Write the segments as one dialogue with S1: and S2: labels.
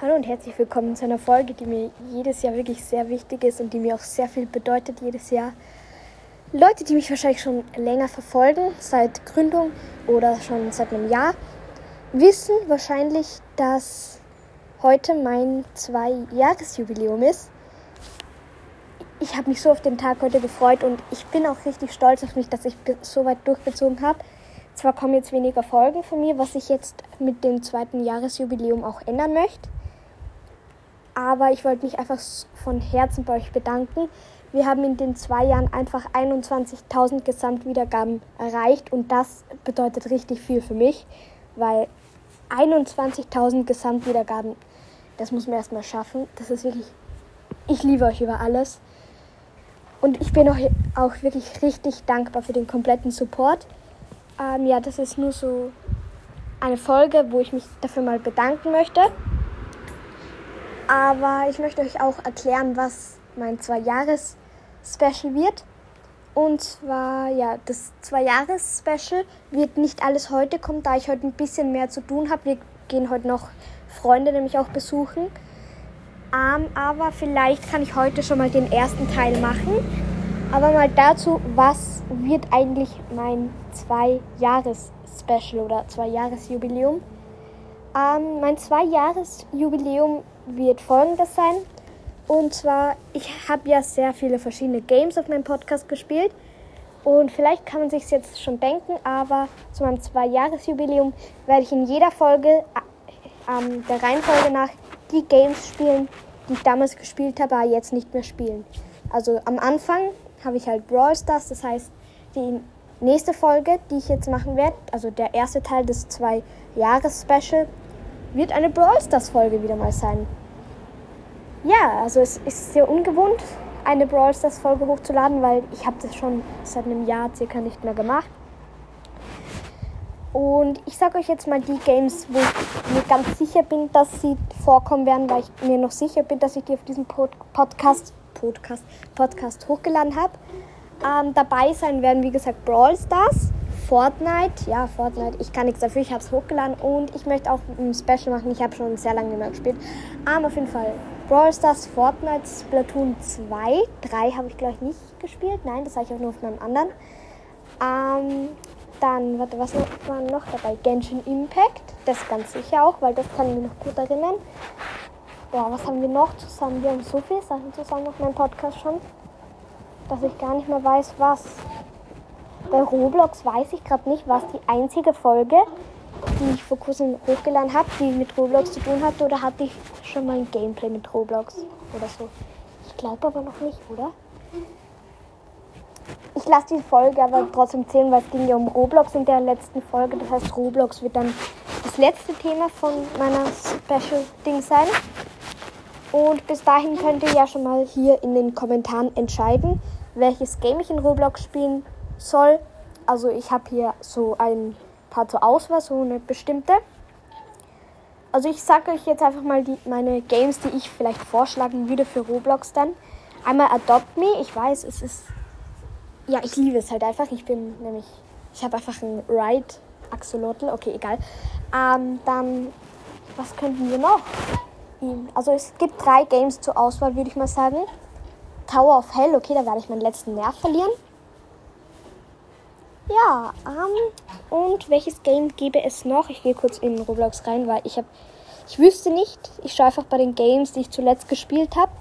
S1: Hallo und herzlich willkommen zu einer Folge, die mir jedes Jahr wirklich sehr wichtig ist und die mir auch sehr viel bedeutet jedes Jahr. Leute, die mich wahrscheinlich schon länger verfolgen, seit Gründung oder schon seit einem Jahr, wissen wahrscheinlich, dass heute mein Zwei-Jahres-Jubiläum ist. Ich habe mich so auf den Tag heute gefreut und ich bin auch richtig stolz auf mich, dass ich so weit durchgezogen habe. Zwar kommen jetzt weniger Folgen von mir, was ich jetzt mit dem zweiten Jahresjubiläum auch ändern möchte. Aber ich wollte mich einfach von Herzen bei euch bedanken. Wir haben in den zwei Jahren einfach 21.000 Gesamtwiedergaben erreicht und das bedeutet richtig viel für mich, weil 21.000 Gesamtwiedergaben, das muss man erstmal schaffen. Das ist wirklich, ich liebe euch über alles. Und ich bin euch auch wirklich richtig dankbar für den kompletten Support. Ähm, ja, das ist nur so eine Folge, wo ich mich dafür mal bedanken möchte. Aber ich möchte euch auch erklären, was mein Zwei-Jahres-Special wird. Und zwar, ja, das Zwei-Jahres-Special wird nicht alles heute kommen, da ich heute ein bisschen mehr zu tun habe. Wir gehen heute noch Freunde nämlich auch besuchen. Ähm, aber vielleicht kann ich heute schon mal den ersten Teil machen. Aber mal dazu, was wird eigentlich mein Zwei-Jahres-Special oder Zwei-Jahres-Jubiläum? Ähm, mein Zwei-Jahres-Jubiläum wird folgendes sein. Und zwar, ich habe ja sehr viele verschiedene Games auf meinem Podcast gespielt. Und vielleicht kann man sich jetzt schon denken, aber zu meinem Zwei-Jahres-Jubiläum werde ich in jeder Folge äh, der Reihenfolge nach die Games spielen, die ich damals gespielt habe, aber jetzt nicht mehr spielen. Also am Anfang habe ich halt Brawl Stars, das heißt, die nächste Folge, die ich jetzt machen werde, also der erste Teil des Zwei-Jahres-Special, wird eine Brawl Stars Folge wieder mal sein. Ja, also es ist sehr ungewohnt, eine Brawl Stars Folge hochzuladen, weil ich habe das schon seit einem Jahr circa nicht mehr gemacht. Und ich sage euch jetzt mal die Games, wo ich mir ganz sicher bin, dass sie vorkommen werden, weil ich mir noch sicher bin, dass ich die auf diesem Pod Podcast, Podcast, Podcast hochgeladen habe. Ähm, dabei sein werden, wie gesagt, Brawl Stars, Fortnite. Ja, Fortnite. Ich kann nichts dafür, ich habe es hochgeladen und ich möchte auch ein Special machen. Ich habe schon sehr lange nicht mehr gespielt. Aber auf jeden Fall Brawl Stars, Fortnite, Splatoon 2. 3 habe ich, glaube ich, nicht gespielt. Nein, das habe ich auch nur auf meinem anderen. Ähm, dann, warte, was war noch dabei? Genshin Impact. Das ganz sicher auch, weil das kann ich mir noch gut erinnern. Boah, was haben wir noch zusammen? Wir haben so viele Sachen zusammen auf meinem Podcast schon, dass ich gar nicht mehr weiß, was. Bei Roblox weiß ich gerade nicht, was die einzige Folge, die ich vor kurzem hochgeladen habe, die mit Roblox zu tun hatte, oder hatte ich schon mal ein Gameplay mit Roblox oder so. Ich glaube aber noch nicht, oder? Ich lasse die Folge aber trotzdem zählen, weil es ging ja um Roblox in der letzten Folge. Das heißt, Roblox wird dann das letzte Thema von meiner Special-Ding sein. Und bis dahin könnt ihr ja schon mal hier in den Kommentaren entscheiden, welches Game ich in Roblox spielen soll. Also ich habe hier so ein paar zur Auswahl, so eine bestimmte. Also ich sage euch jetzt einfach mal die, meine Games, die ich vielleicht vorschlagen würde für Roblox dann. Einmal Adopt Me. Ich weiß, es ist... Ja, ich liebe es halt einfach. Ich bin nämlich... Ich habe einfach ein Ride Axolotl. Okay, egal. Ähm, dann... Was könnten wir noch? Also es gibt drei Games zur Auswahl, würde ich mal sagen. Tower of Hell. Okay, da werde ich meinen letzten Nerv verlieren. Ja, ähm, und welches Game gäbe es noch? Ich gehe kurz in Roblox rein, weil ich habe, ich wüsste nicht. Ich schaue einfach bei den Games, die ich zuletzt gespielt habe,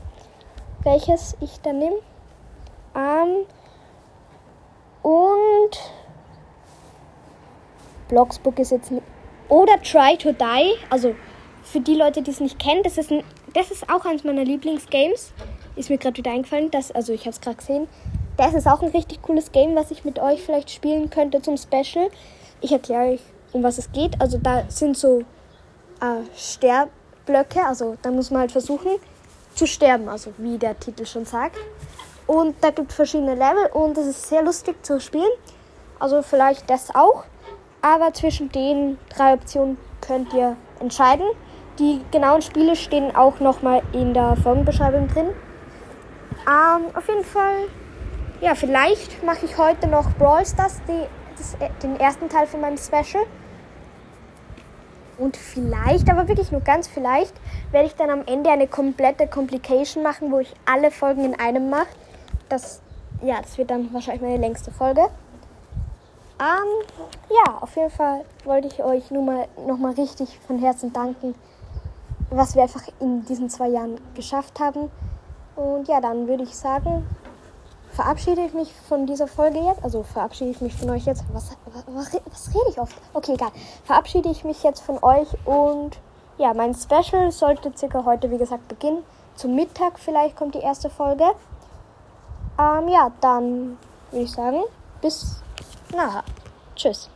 S1: welches ich dann nehme. Ähm, und Bloxbook ist jetzt. Oder Try to Die. Also für die Leute, die es nicht kennen, das ist, ein, das ist auch eines meiner Lieblingsgames. Ist mir gerade wieder eingefallen. Das, also ich habe es gerade gesehen. Das ist auch ein richtig cooles Game, was ich mit euch vielleicht spielen könnte zum Special. Ich erkläre euch, um was es geht. Also da sind so äh, Sterblöcke. Also da muss man halt versuchen zu sterben, also wie der Titel schon sagt. Und da gibt es verschiedene Level und es ist sehr lustig zu spielen. Also vielleicht das auch. Aber zwischen den drei Optionen könnt ihr entscheiden. Die genauen Spiele stehen auch nochmal in der Folgenbeschreibung drin. Ähm, auf jeden Fall ja, vielleicht mache ich heute noch Brawl Stars, die, das, den ersten Teil von meinem Special. Und vielleicht, aber wirklich nur ganz vielleicht, werde ich dann am Ende eine komplette Complication machen, wo ich alle Folgen in einem mache. Das, ja, das wird dann wahrscheinlich meine längste Folge. Ähm, ja, auf jeden Fall wollte ich euch nur mal nochmal richtig von Herzen danken, was wir einfach in diesen zwei Jahren geschafft haben. Und ja, dann würde ich sagen, verabschiede ich mich von dieser Folge jetzt. Also verabschiede ich mich von euch jetzt. Was, was, was rede ich oft? Okay, egal. Verabschiede ich mich jetzt von euch und ja, mein Special sollte circa heute, wie gesagt, beginnen. Zum Mittag vielleicht kommt die erste Folge. Ähm, ja, dann würde ich sagen, bis nachher. Tschüss.